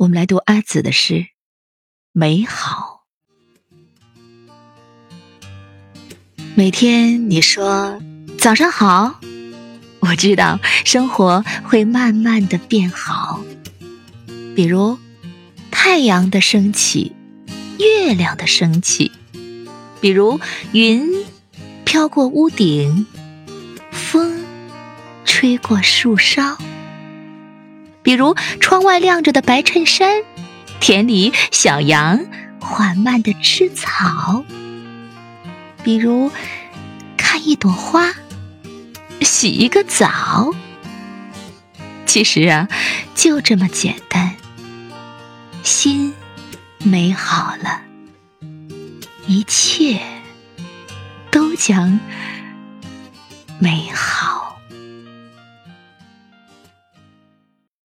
我们来读阿紫的诗《美好》。每天你说早上好，我知道生活会慢慢的变好。比如太阳的升起，月亮的升起；比如云飘过屋顶，风吹过树梢。比如窗外亮着的白衬衫，田里小羊缓慢地吃草。比如看一朵花，洗一个澡。其实啊，就这么简单。心美好了，一切都将美好。